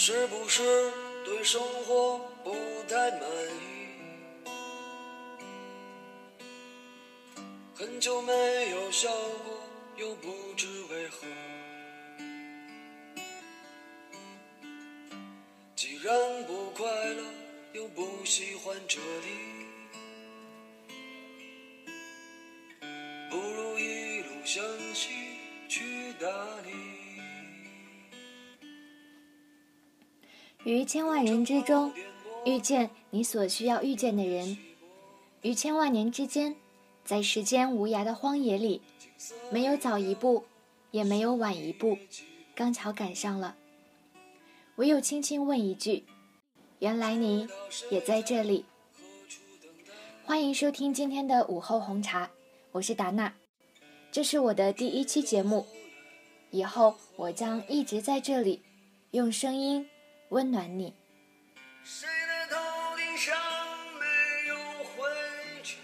是不是对生活不太满意？很久没有笑过，又不知为何。既然不快乐，又不喜欢这里，于千万人之中，遇见你所需要遇见的人；于千万年之间，在时间无涯的荒野里，没有早一步，也没有晚一步，刚巧赶上了。唯有轻轻问一句：“原来你也在这里。”欢迎收听今天的午后红茶，我是达娜，这是我的第一期节目，以后我将一直在这里，用声音温暖你。谁的头顶上没有灰尘？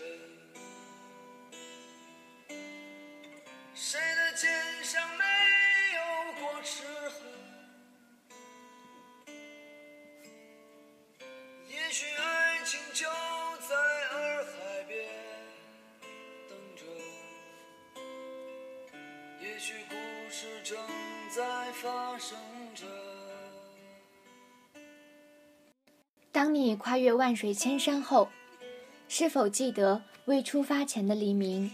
谁的肩上没有过齿痕？也许爱情就在洱海边等着，也许故事正在发生着。你跨越万水千山后，是否记得未出发前的黎明？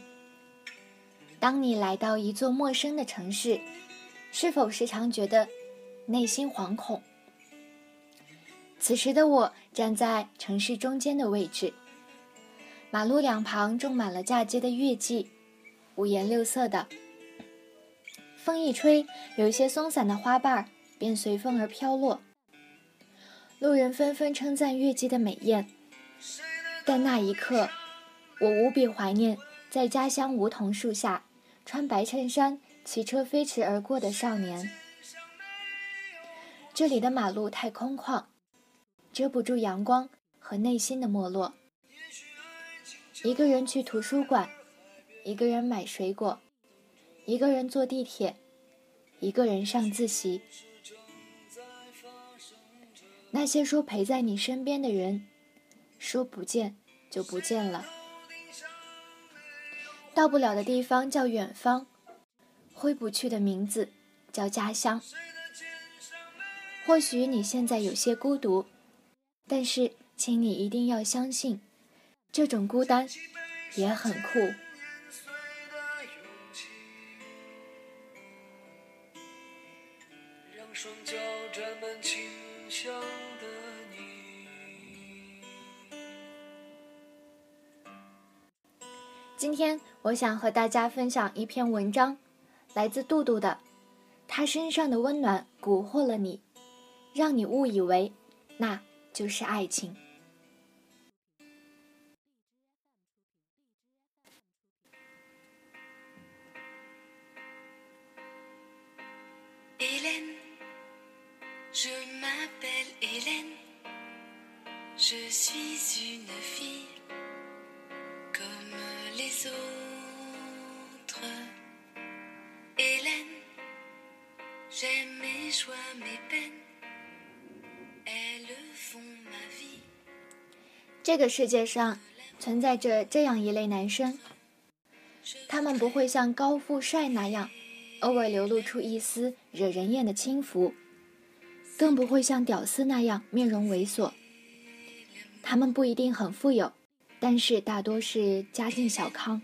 当你来到一座陌生的城市，是否时常觉得内心惶恐？此时的我站在城市中间的位置，马路两旁种满了嫁接的月季，五颜六色的。风一吹，有一些松散的花瓣便随风而飘落。路人纷纷称赞月季的美艳，但那一刻，我无比怀念在家乡梧桐树下穿白衬衫、骑车飞驰而过的少年。这里的马路太空旷，遮不住阳光和内心的没落。一个人去图书馆，一个人买水果，一个人坐地铁，一个人上自习。那些说陪在你身边的人，说不见就不见了。到不了的地方叫远方，挥不去的名字叫家乡。或许你现在有些孤独，但是请你一定要相信，这种孤单也很酷。双脚沾满清香的你。今天我想和大家分享一篇文章，来自杜杜的，他身上的温暖蛊惑了你，让你误以为那就是爱情。Je m'appelle Hélène, je suis une fille comme les autres. Hélène, j'aime mes joies, mes peines, elles font ma vie. 这个世界上存在着这样一类男生，他们不会像高富帅那样，偶尔流露出一丝惹人厌的轻浮，更不会像屌丝那样面容猥琐。他们不一定很富有，但是大多是家境小康。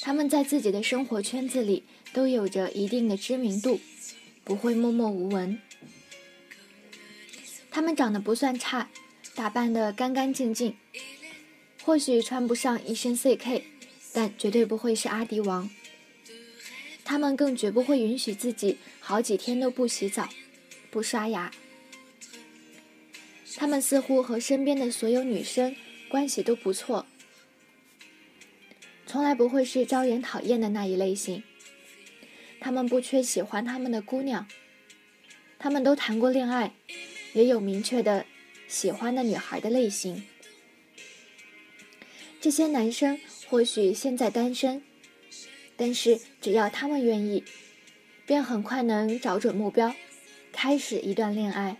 他们在自己的生活圈子里都有着一定的知名度，不会默默无闻。他们长得不算差，打扮得干干净净，或许穿不上一身 CK，但绝对不会是阿迪王。他们更绝不会允许自己好几天都不洗澡、不刷牙。他们似乎和身边的所有女生关系都不错，从来不会是招人讨厌的那一类型。他们不缺喜欢他们的姑娘，他们都谈过恋爱，也有明确的喜欢的女孩的类型。这些男生或许现在单身，但是只要他们愿意，便很快能找准目标，开始一段恋爱。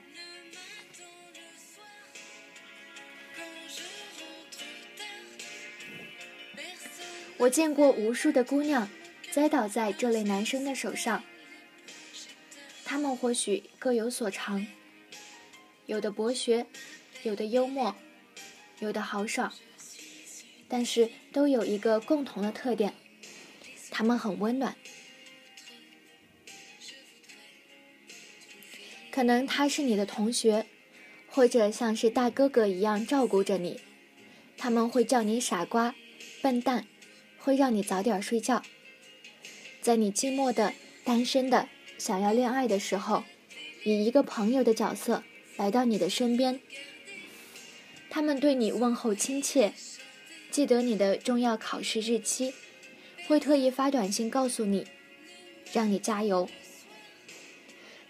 我见过无数的姑娘栽倒在这类男生的手上，他们或许各有所长，有的博学，有的幽默，有的豪爽，但是都有一个共同的特点，他们很温暖。可能他是你的同学，或者像是大哥哥一样照顾着你，他们会叫你傻瓜、笨蛋。会让你早点睡觉，在你寂寞的、单身的、想要恋爱的时候，以一个朋友的角色来到你的身边。他们对你问候亲切，记得你的重要考试日期，会特意发短信告诉你，让你加油。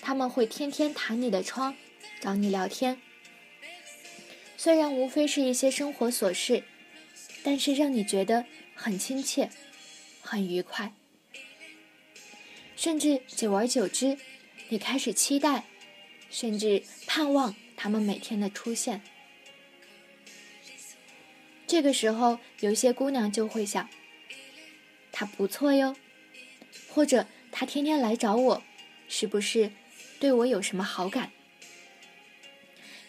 他们会天天弹你的窗，找你聊天。虽然无非是一些生活琐事，但是让你觉得。很亲切，很愉快，甚至久而久之，你开始期待，甚至盼望他们每天的出现。这个时候，有些姑娘就会想：他不错哟，或者他天天来找我，是不是对我有什么好感？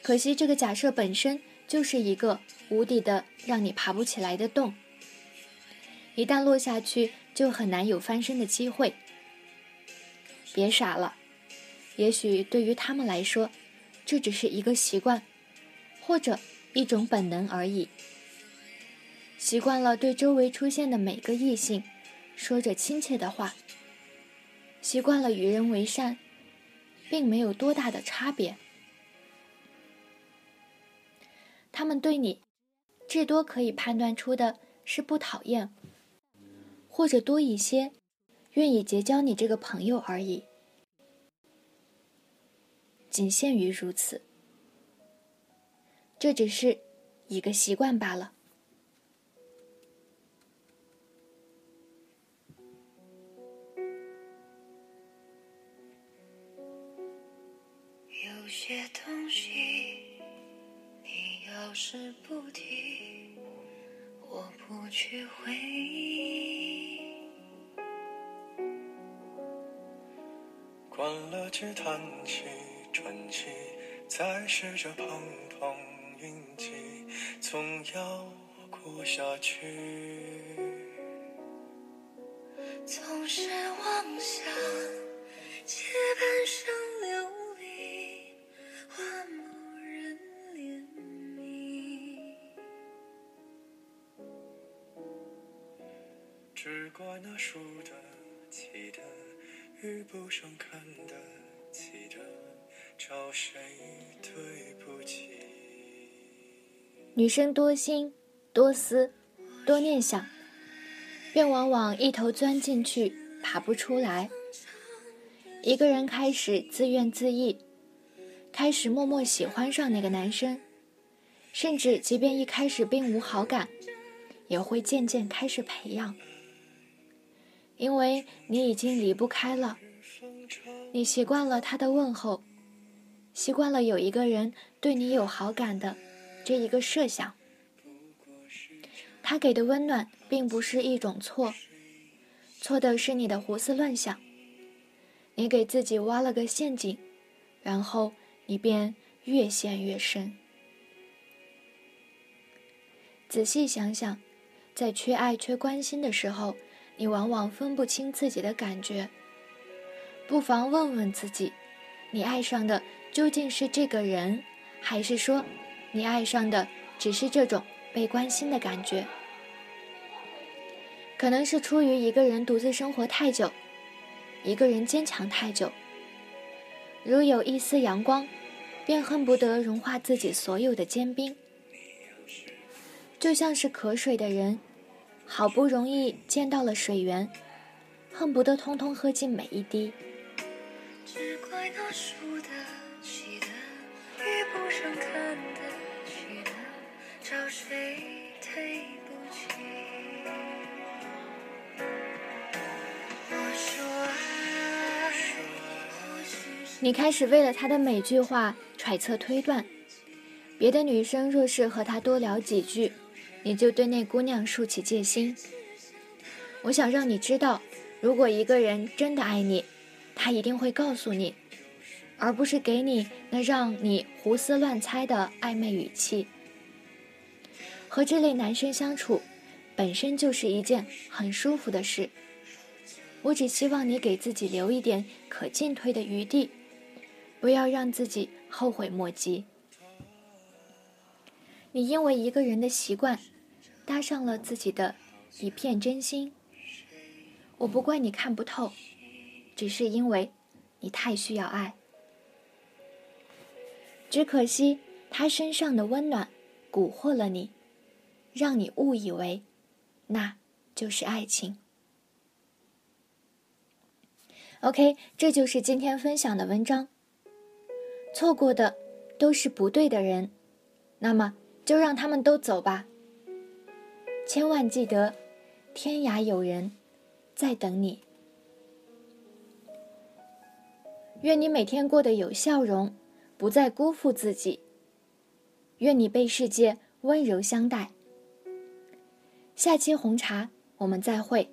可惜，这个假设本身就是一个无底的、让你爬不起来的洞。一旦落下去，就很难有翻身的机会。别傻了，也许对于他们来说，这只是一个习惯，或者一种本能而已。习惯了对周围出现的每个异性说着亲切的话，习惯了与人为善，并没有多大的差别。他们对你，至多可以判断出的是不讨厌。或者多一些，愿意结交你这个朋友而已，仅限于如此。这只是一个习惯罢了。去回忆。关了机，叹气，喘气，再试着碰碰运气，总要过下去。只怪那输得起的。遇不上看得起的，找谁对不起？女生多心、多思、多念想，便往往一头钻进去，爬不出来。一个人开始自怨自艾，开始默默喜欢上那个男生，甚至即便一开始并无好感，也会渐渐开始培养。因为你已经离不开了，你习惯了他的问候，习惯了有一个人对你有好感的这一个设想。他给的温暖并不是一种错，错的是你的胡思乱想。你给自己挖了个陷阱，然后你便越陷越深。仔细想想，在缺爱、缺关心的时候。你往往分不清自己的感觉，不妨问问自己：你爱上的究竟是这个人，还是说你爱上的只是这种被关心的感觉？可能是出于一个人独自生活太久，一个人坚强太久，如有一丝阳光，便恨不得融化自己所有的坚冰，就像是渴水的人。好不容易见到了水源，恨不得通通喝尽每一滴。只怪那输得起的，遇不上看得起的，找谁对不起？我说爱，或许是。你开始为了他的每句话揣测推断。别的女生若是和他多聊几句，你就对那姑娘竖起戒心。我想让你知道，如果一个人真的爱你，他一定会告诉你，而不是给你那让你胡思乱猜的暧昧语气。和这类男生相处，本身就是一件很舒服的事。我只希望你给自己留一点可进退的余地，不要让自己后悔莫及。你因为一个人的习惯，搭上了自己的一片真心。我不怪你看不透，只是因为你太需要爱。只可惜他身上的温暖蛊惑了你，让你误以为那就是爱情。OK，这就是今天分享的文章。错过的都是不对的人，那么。就让他们都走吧。千万记得，天涯有人在等你。愿你每天过得有笑容，不再辜负自己。愿你被世界温柔相待。下期红茶，我们再会。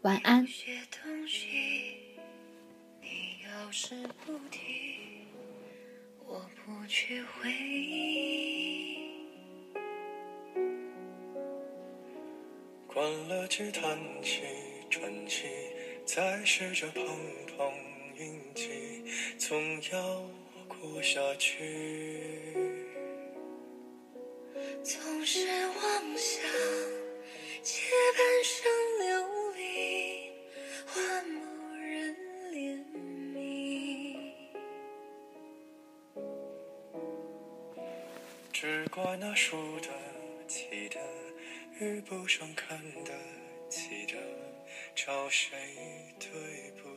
晚安。关了机，叹气，喘气，再试着碰碰运气，总要过下去。总是妄想借半生流离换某人怜悯，只怪那输的。遇不上看得起的，找谁对不？